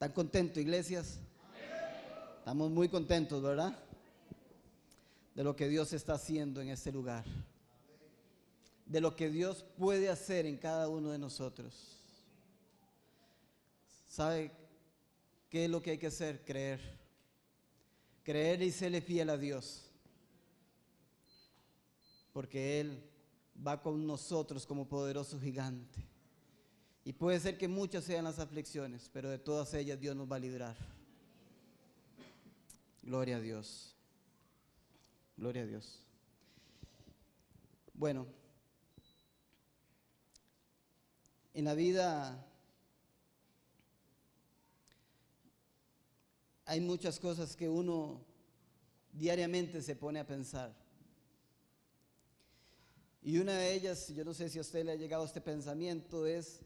¿Están contentos, iglesias? Estamos muy contentos, ¿verdad? De lo que Dios está haciendo en este lugar. De lo que Dios puede hacer en cada uno de nosotros. ¿Sabe qué es lo que hay que hacer? Creer. Creer y serle fiel a Dios. Porque Él va con nosotros como poderoso gigante. Y puede ser que muchas sean las aflicciones, pero de todas ellas Dios nos va a librar. Gloria a Dios. Gloria a Dios. Bueno, en la vida hay muchas cosas que uno diariamente se pone a pensar. Y una de ellas, yo no sé si a usted le ha llegado este pensamiento, es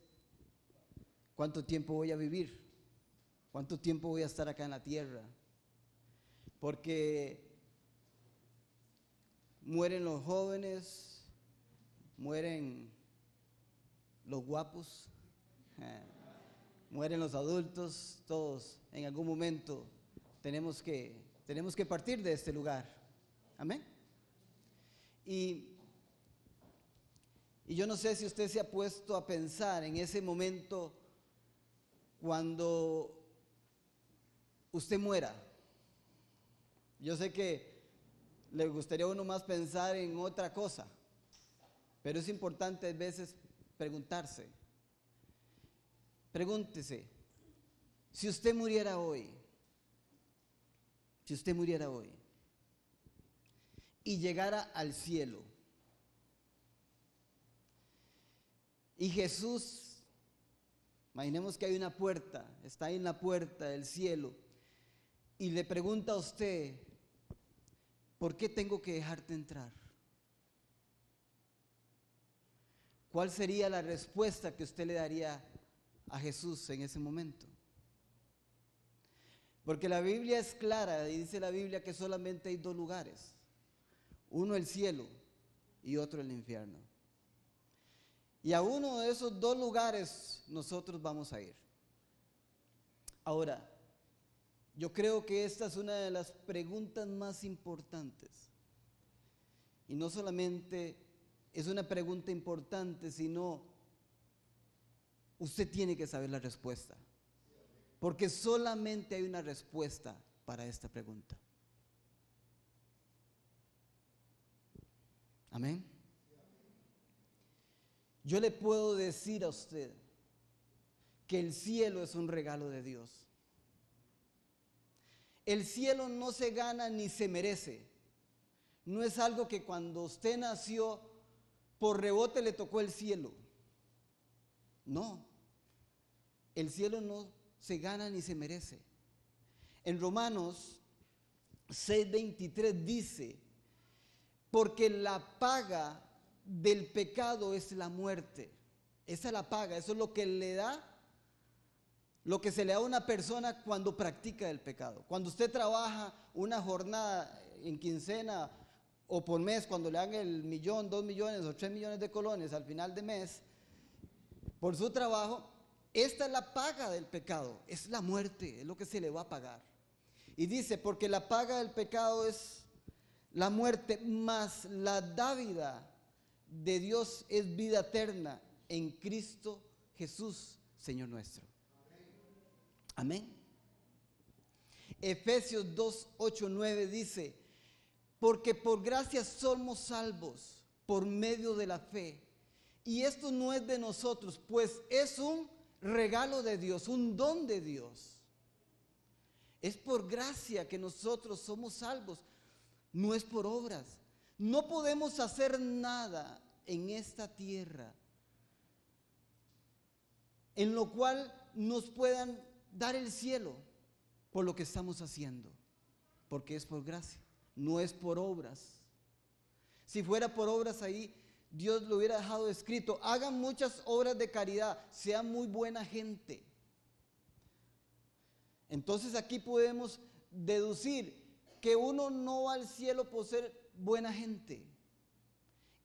¿cuánto tiempo voy a vivir? ¿Cuánto tiempo voy a estar acá en la tierra? Porque mueren los jóvenes, mueren los guapos, mueren los adultos, todos en algún momento tenemos que, tenemos que partir de este lugar. Amén. Y y yo no sé si usted se ha puesto a pensar en ese momento cuando usted muera. Yo sé que le gustaría a uno más pensar en otra cosa, pero es importante a veces preguntarse. Pregúntese, si usted muriera hoy, si usted muriera hoy y llegara al cielo, Y Jesús, imaginemos que hay una puerta, está ahí en la puerta del cielo, y le pregunta a usted, ¿por qué tengo que dejarte entrar? ¿Cuál sería la respuesta que usted le daría a Jesús en ese momento? Porque la Biblia es clara y dice la Biblia que solamente hay dos lugares, uno el cielo y otro el infierno. Y a uno de esos dos lugares nosotros vamos a ir. Ahora, yo creo que esta es una de las preguntas más importantes. Y no solamente es una pregunta importante, sino usted tiene que saber la respuesta. Porque solamente hay una respuesta para esta pregunta. Amén. Yo le puedo decir a usted que el cielo es un regalo de Dios. El cielo no se gana ni se merece. No es algo que cuando usted nació por rebote le tocó el cielo. No. El cielo no se gana ni se merece. En Romanos 6:23 dice, porque la paga del pecado es la muerte. Esa es la paga, eso es lo que le da, lo que se le da a una persona cuando practica el pecado. Cuando usted trabaja una jornada en quincena o por mes, cuando le dan el millón, dos millones o tres millones de colones al final de mes, por su trabajo, esta es la paga del pecado, es la muerte, es lo que se le va a pagar. Y dice, porque la paga del pecado es la muerte, más la dávida de Dios es vida eterna en Cristo Jesús, Señor nuestro. Amén. Efesios 2, 8, 9 dice, porque por gracia somos salvos por medio de la fe. Y esto no es de nosotros, pues es un regalo de Dios, un don de Dios. Es por gracia que nosotros somos salvos, no es por obras. No podemos hacer nada en esta tierra en lo cual nos puedan dar el cielo por lo que estamos haciendo, porque es por gracia, no es por obras. Si fuera por obras ahí, Dios lo hubiera dejado escrito, hagan muchas obras de caridad, sean muy buena gente. Entonces aquí podemos deducir que uno no va al cielo por ser buena gente.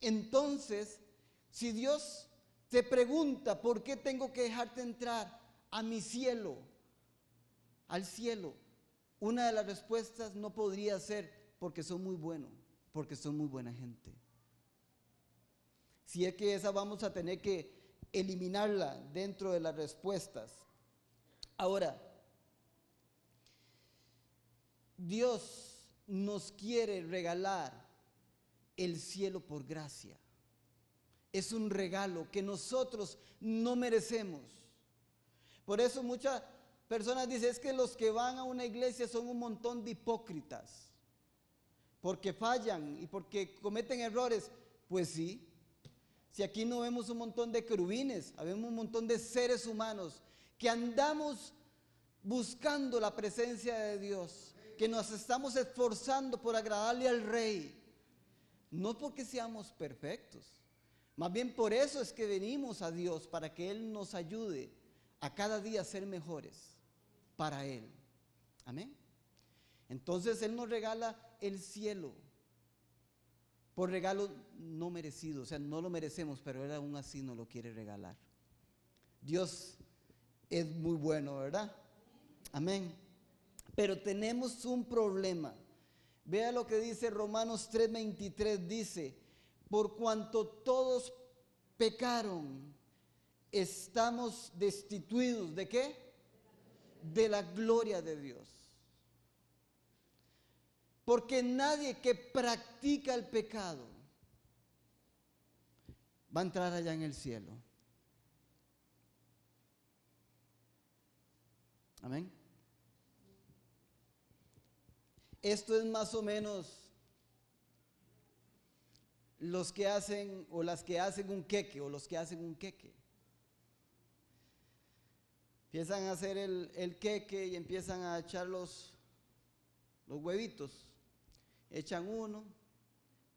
Entonces, si Dios te pregunta, ¿por qué tengo que dejarte entrar a mi cielo? al cielo? Una de las respuestas no podría ser porque son muy buenos, porque son muy buena gente. Si es que esa vamos a tener que eliminarla dentro de las respuestas. Ahora, Dios nos quiere regalar el cielo por gracia. Es un regalo que nosotros no merecemos. Por eso muchas personas dicen, es que los que van a una iglesia son un montón de hipócritas, porque fallan y porque cometen errores. Pues sí, si aquí no vemos un montón de querubines, vemos un montón de seres humanos que andamos buscando la presencia de Dios, que nos estamos esforzando por agradarle al Rey, no porque seamos perfectos, más bien por eso es que venimos a Dios, para que Él nos ayude a cada día a ser mejores para Él. Amén. Entonces Él nos regala el cielo por regalo no merecido, o sea, no lo merecemos, pero Él aún así nos lo quiere regalar. Dios es muy bueno, ¿verdad? Amén. Pero tenemos un problema. Vea lo que dice Romanos 3:23, dice, por cuanto todos pecaron, estamos destituidos de qué? De la gloria de Dios. Porque nadie que practica el pecado va a entrar allá en el cielo. Amén. Esto es más o menos los que hacen o las que hacen un queque o los que hacen un queque. Empiezan a hacer el, queque y empiezan a echar los, los huevitos. Echan uno,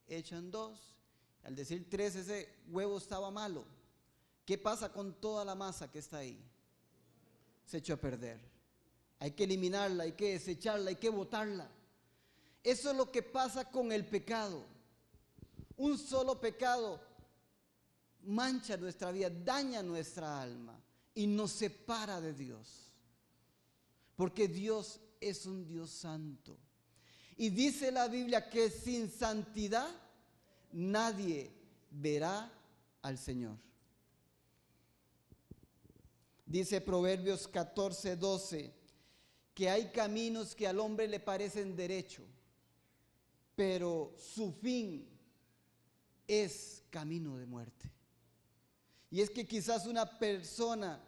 echan dos. Al decir tres, ese huevo estaba malo. ¿Qué pasa con toda la masa que está ahí? Se echó a perder. Hay que eliminarla, hay que desecharla, hay que botarla. Eso es lo que pasa con el pecado. Un solo pecado mancha nuestra vida, daña nuestra alma y nos separa de Dios. Porque Dios es un Dios santo. Y dice la Biblia que sin santidad nadie verá al Señor. Dice Proverbios 14, 12, que hay caminos que al hombre le parecen derecho, pero su fin es camino de muerte. Y es que quizás una persona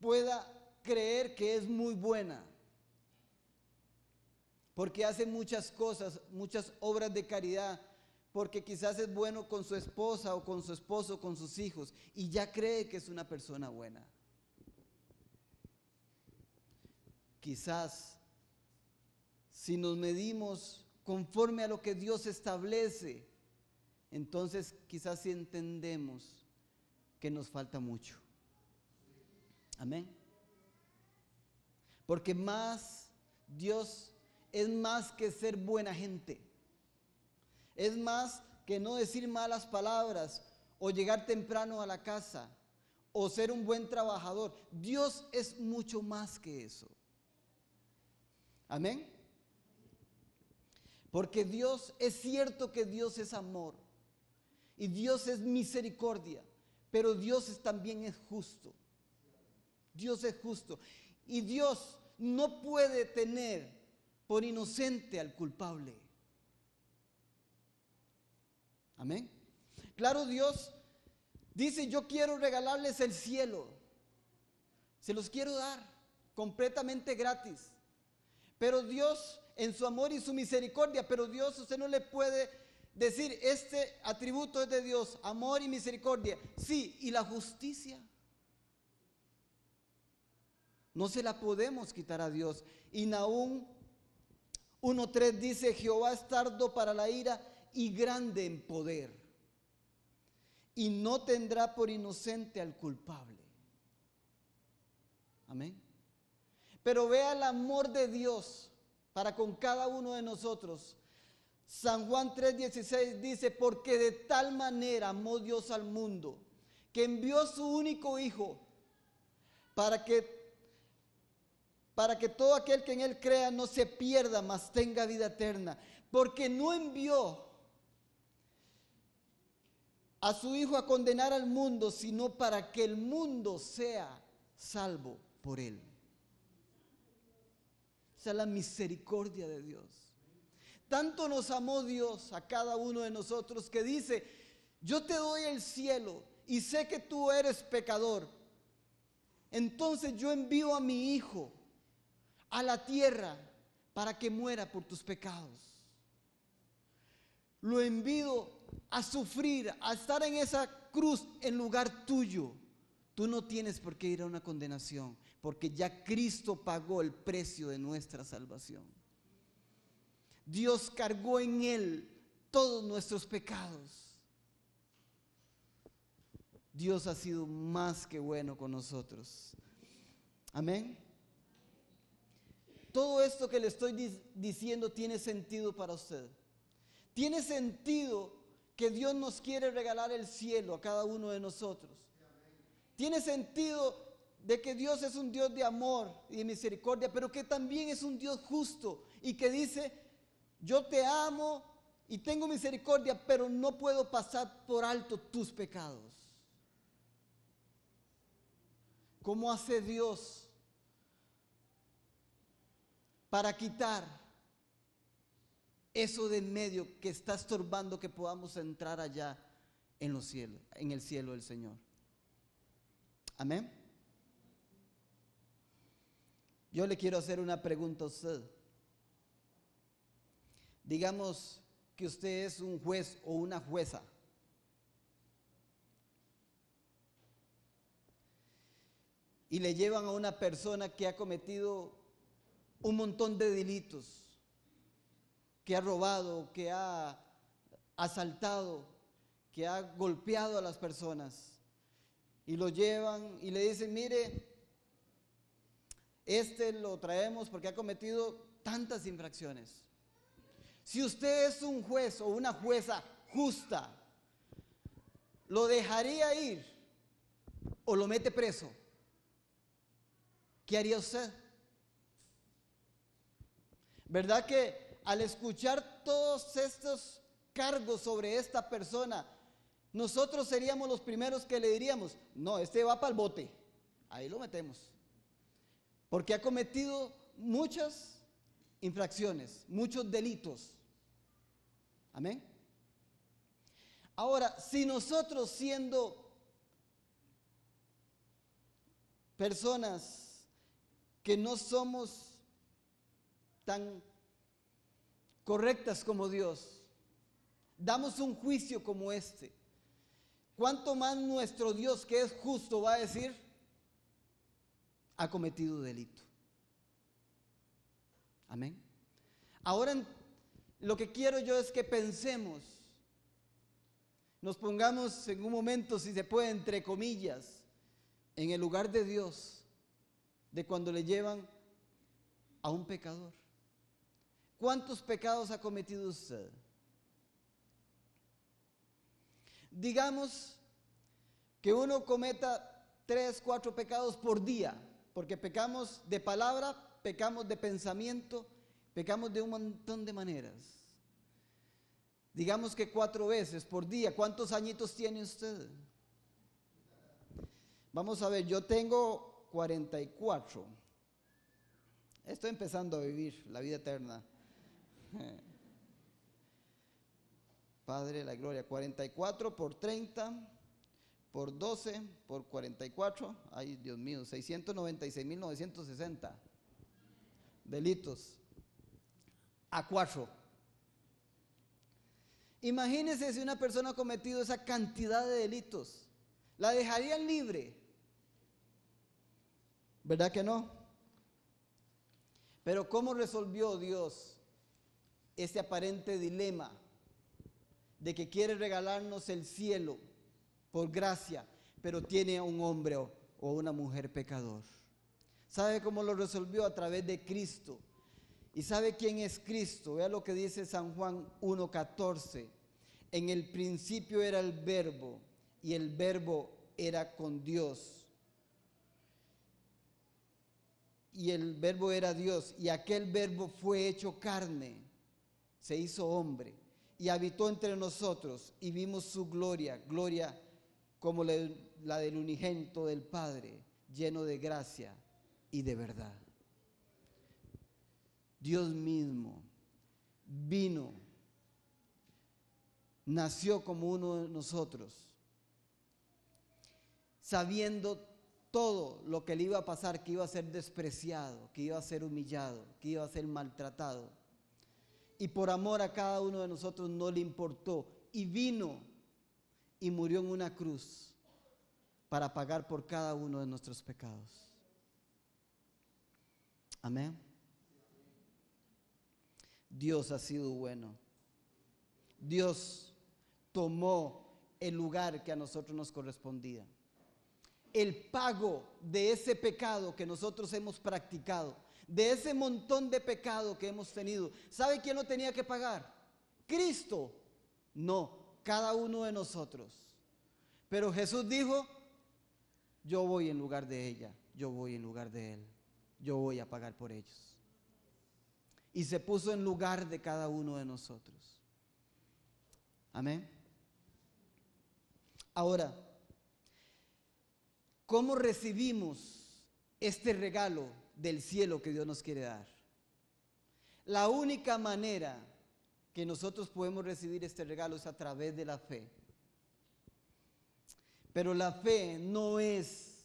pueda creer que es muy buena, porque hace muchas cosas, muchas obras de caridad, porque quizás es bueno con su esposa o con su esposo, con sus hijos, y ya cree que es una persona buena. Quizás si nos medimos conforme a lo que Dios establece, entonces quizás si entendemos que nos falta mucho. Amén. Porque más Dios es más que ser buena gente. Es más que no decir malas palabras o llegar temprano a la casa o ser un buen trabajador. Dios es mucho más que eso. Amén. Porque Dios es cierto que Dios es amor y Dios es misericordia, pero Dios también es justo. Dios es justo. Y Dios no puede tener por inocente al culpable. Amén. Claro, Dios dice, yo quiero regalarles el cielo. Se los quiero dar completamente gratis. Pero Dios en su amor y su misericordia, pero Dios usted no le puede decir, este atributo es de Dios, amor y misericordia. Sí, y la justicia. No se la podemos quitar a Dios. Y Naúm 1.3 dice, Jehová es tardo para la ira y grande en poder. Y no tendrá por inocente al culpable. Amén. Pero vea el amor de Dios para con cada uno de nosotros. San Juan 3:16 dice, porque de tal manera amó Dios al mundo, que envió su único Hijo, para que para que todo aquel que en él crea no se pierda, mas tenga vida eterna. Porque no envió a su Hijo a condenar al mundo, sino para que el mundo sea salvo por él. Es la misericordia de Dios. Tanto nos amó Dios a cada uno de nosotros que dice, yo te doy el cielo y sé que tú eres pecador. Entonces yo envío a mi Hijo a la tierra para que muera por tus pecados. Lo envío a sufrir, a estar en esa cruz en lugar tuyo. Tú no tienes por qué ir a una condenación, porque ya Cristo pagó el precio de nuestra salvación. Dios cargó en Él todos nuestros pecados. Dios ha sido más que bueno con nosotros. Amén. Todo esto que le estoy diciendo tiene sentido para usted. Tiene sentido que Dios nos quiere regalar el cielo a cada uno de nosotros. Tiene sentido de que Dios es un Dios de amor y de misericordia, pero que también es un Dios justo y que dice, yo te amo y tengo misericordia, pero no puedo pasar por alto tus pecados. ¿Cómo hace Dios para quitar eso de en medio que está estorbando que podamos entrar allá en los cielos, en el cielo del Señor? Amén. Yo le quiero hacer una pregunta a usted. Digamos que usted es un juez o una jueza. Y le llevan a una persona que ha cometido un montón de delitos, que ha robado, que ha asaltado, que ha golpeado a las personas. Y lo llevan y le dicen, mire, este lo traemos porque ha cometido tantas infracciones. Si usted es un juez o una jueza justa, ¿lo dejaría ir o lo mete preso? ¿Qué haría usted? ¿Verdad que al escuchar todos estos cargos sobre esta persona, nosotros seríamos los primeros que le diríamos, no, este va para el bote, ahí lo metemos. Porque ha cometido muchas infracciones, muchos delitos. Amén. Ahora, si nosotros siendo personas que no somos tan correctas como Dios, damos un juicio como este, ¿cuánto más nuestro Dios que es justo va a decir? Ha cometido delito. Amén. Ahora lo que quiero yo es que pensemos, nos pongamos en un momento, si se puede, entre comillas, en el lugar de Dios, de cuando le llevan a un pecador. ¿Cuántos pecados ha cometido usted? Digamos que uno cometa tres, cuatro pecados por día, porque pecamos de palabra, pecamos de pensamiento, pecamos de un montón de maneras. Digamos que cuatro veces por día. ¿Cuántos añitos tiene usted? Vamos a ver, yo tengo 44. Estoy empezando a vivir la vida eterna. Padre la gloria, 44 por 30 por 12 por 44, ay Dios mío, 696.960 delitos a cuatro. Imagínense si una persona ha cometido esa cantidad de delitos, ¿la dejarían libre? ¿Verdad que no? Pero ¿cómo resolvió Dios este aparente dilema de que quiere regalarnos el cielo por gracia, pero tiene un hombre o, una mujer pecador? ¿Sabe cómo lo resolvió? A través de Cristo ¿Y sabe quién es Cristo? Vea lo que dice San Juan 1.14. En el principio era el verbo y el verbo era con Dios. y el verbo era Dios, y aquel verbo fue hecho carne, se hizo hombre, y habitó entre nosotros, y vimos su gloria, gloria como la del unigento del Padre, lleno de gracia y de verdad. Dios mismo vino, nació como uno de nosotros, sabiendo todo lo que le iba a pasar, que iba a ser despreciado, que iba a ser humillado, que iba a ser maltratado. Y por amor a cada uno de nosotros no le importó y vino y murió en una cruz para pagar por cada uno de nuestros pecados. Amén. Dios ha sido bueno. Dios tomó el lugar que a nosotros nos correspondía el pago de ese pecado que nosotros hemos practicado, de ese montón de pecado que hemos tenido. ¿Sabe quién lo tenía que pagar? Cristo. No, cada uno de nosotros. Pero Jesús dijo, yo voy en lugar de ella, yo voy en lugar de él, yo voy a pagar por ellos. Y se puso en lugar de cada uno de nosotros. Amén. Ahora, ¿Cómo recibimos este regalo del cielo que Dios nos quiere dar? La única manera que nosotros podemos recibir este regalo es a través de la fe. Pero la fe no es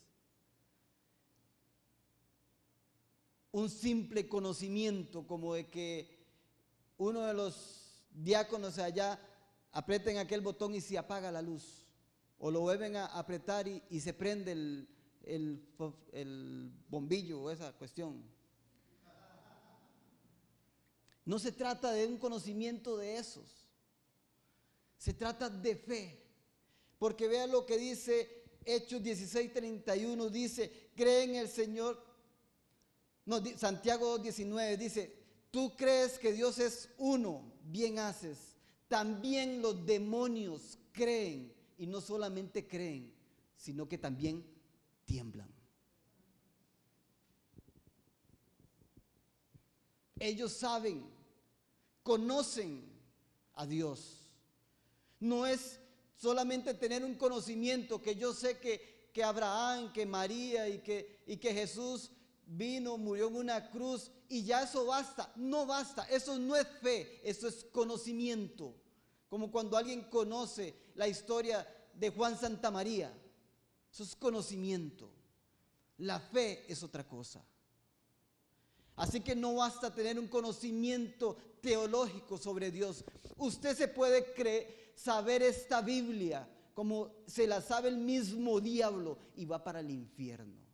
un simple conocimiento como de que uno de los diáconos allá aprieten aquel botón y se apaga la luz o lo vuelven a apretar y, se prende el, bombillo o esa cuestión. No se trata de un conocimiento de esos, se trata de fe. Porque vea lo que dice Hechos 16:31, dice, cree en el Señor. No, Santiago 2.19 dice, tú crees que Dios es uno, bien haces. También los demonios creen y no solamente creen, sino que también tiemblan. Ellos saben, conocen a Dios. No es solamente tener un conocimiento que yo sé que, Abraham, que María y que, y que Jesús vino, murió en una cruz y ya eso basta. No basta, eso no es fe, eso es conocimiento. Como cuando alguien conoce la historia de Juan Santa María. Eso es conocimiento. La fe es otra cosa. Así que no basta tener un conocimiento teológico sobre Dios. Usted se puede creer, saber esta Biblia como se la sabe el mismo diablo y va para el infierno.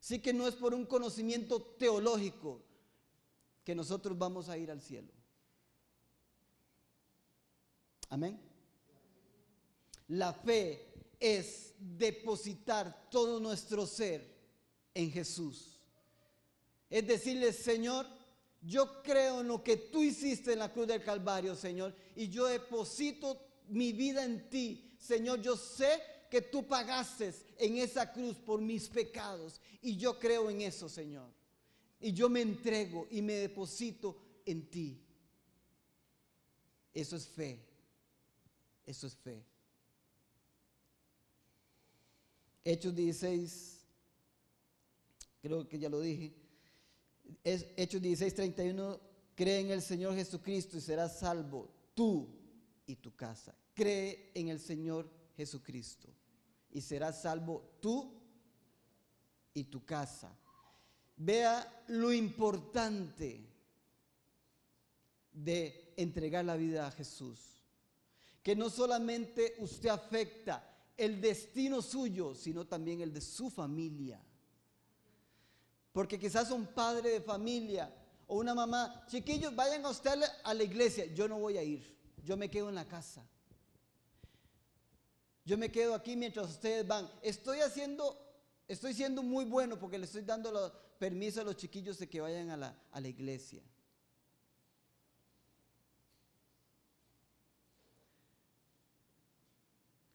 Así que no es por un conocimiento teológico que nosotros vamos a ir al cielo. Amén. La fe es depositar todo nuestro ser en Jesús. Es decirle, Señor, yo creo en lo que tú hiciste en la cruz del Calvario, Señor, y yo deposito mi vida en ti. Señor, yo sé que tú pagaste en esa cruz por mis pecados, y yo creo en eso, Señor. Y yo me entrego y me deposito en ti. Eso es fe. Eso es fe. Hechos 16, creo que ya lo dije. Es, Hechos 16, 31, cree en el Señor Jesucristo y serás salvo tú y tu casa. Cree en el Señor Jesucristo y serás salvo tú y tu casa. Vea lo importante de entregar la vida a Jesús que no solamente usted afecta el destino suyo, sino también el de su familia. Porque quizás un padre de familia o una mamá, chiquillos, vayan a usted a la iglesia. Yo no voy a ir, yo me quedo en la casa. Yo me quedo aquí mientras ustedes van. Estoy haciendo, estoy siendo muy bueno porque le estoy dando permiso a los chiquillos de que vayan a la, a la iglesia.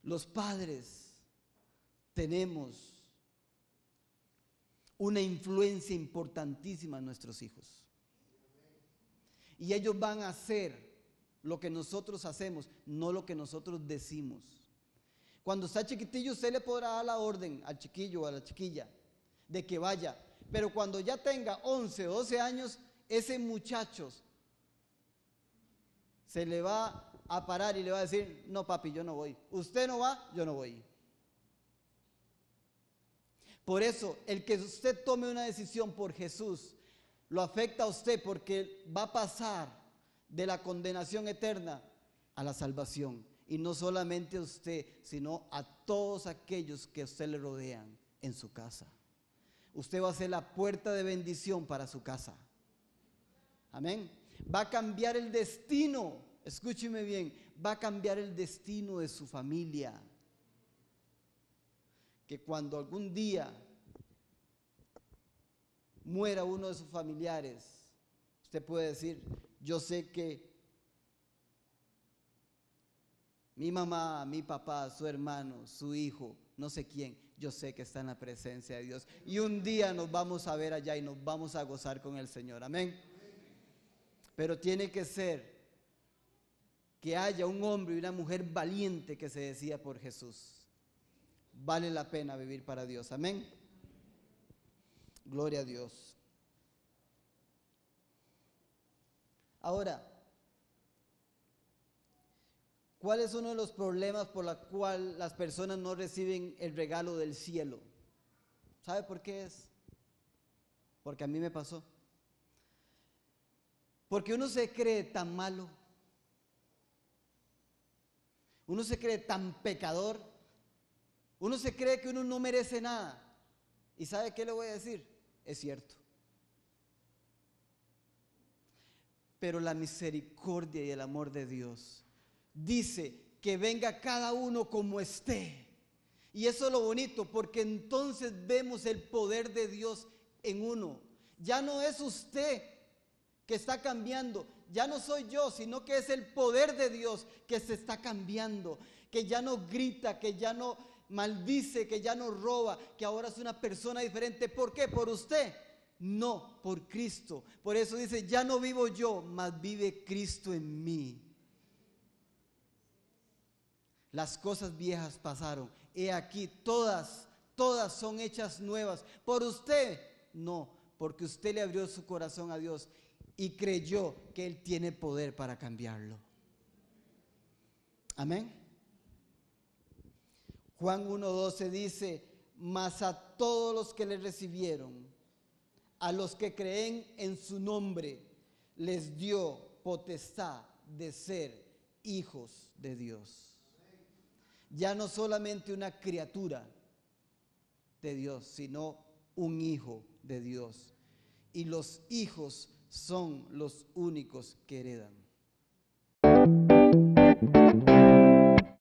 Los padres tenemos una influencia importantísima en nuestros hijos. Y ellos van a hacer lo que nosotros hacemos, no lo que nosotros decimos. Cuando está chiquitillo, usted le podrá dar la orden al chiquillo o a la chiquilla de que vaya. Pero cuando ya tenga 11 o 12 años, ese muchacho se le va a parar y le va a decir, no papi, yo no voy. Usted no va, yo no voy. Por eso, el que usted tome una decisión por Jesús, lo afecta a usted porque va a pasar de la condenación eterna a la salvación. Y no solamente a usted, sino a todos aquellos que a usted le rodean en su casa. Usted va a ser la puerta de bendición para su casa. Amén. Va a cambiar el destino, escúcheme bien, va a cambiar el destino de su familia. Que cuando algún día muera uno de sus familiares, usted puede decir, yo sé que mi mamá, mi papá, su hermano, su hijo, no sé quién, yo sé que está en la presencia de Dios. Y un día nos vamos a ver allá y nos vamos a gozar con el Señor. Amén. Pero tiene que ser que haya un hombre y una mujer valiente que se decía por Jesús. Vale la pena vivir para Dios. Amén. Gloria a Dios. Ahora, ¿cuál es uno de los problemas por los cuales las personas no reciben el regalo del cielo? ¿Sabe por qué es? Porque a mí me pasó. Porque uno se cree tan malo. Uno se cree tan pecador. Uno se cree que uno no merece nada. ¿Y sabe qué le voy a decir? Es cierto. Pero la misericordia y el amor de Dios dice que venga cada uno como esté. Y eso es lo bonito, porque entonces vemos el poder de Dios en uno. Ya no es usted que está cambiando, ya no soy yo, sino que es el poder de Dios que se está cambiando, que ya no grita, que ya no maldice, que ya no roba, que ahora es una persona diferente. ¿Por qué? ¿Por usted? No, por Cristo. Por eso dice, ya no vivo yo, mas vive Cristo en mí. Las cosas viejas pasaron. He aquí, todas, todas son hechas nuevas. Por usted, no, porque usted le abrió su corazón a Dios y creyó que Él tiene poder para cambiarlo. Amén. Juan 1.12 dice, mas a todos los que le recibieron, a los que creen en su nombre, les dio potestad de ser hijos de Dios. Ya no solamente una criatura de Dios, sino un hijo de Dios. Y los hijos son los únicos que heredan.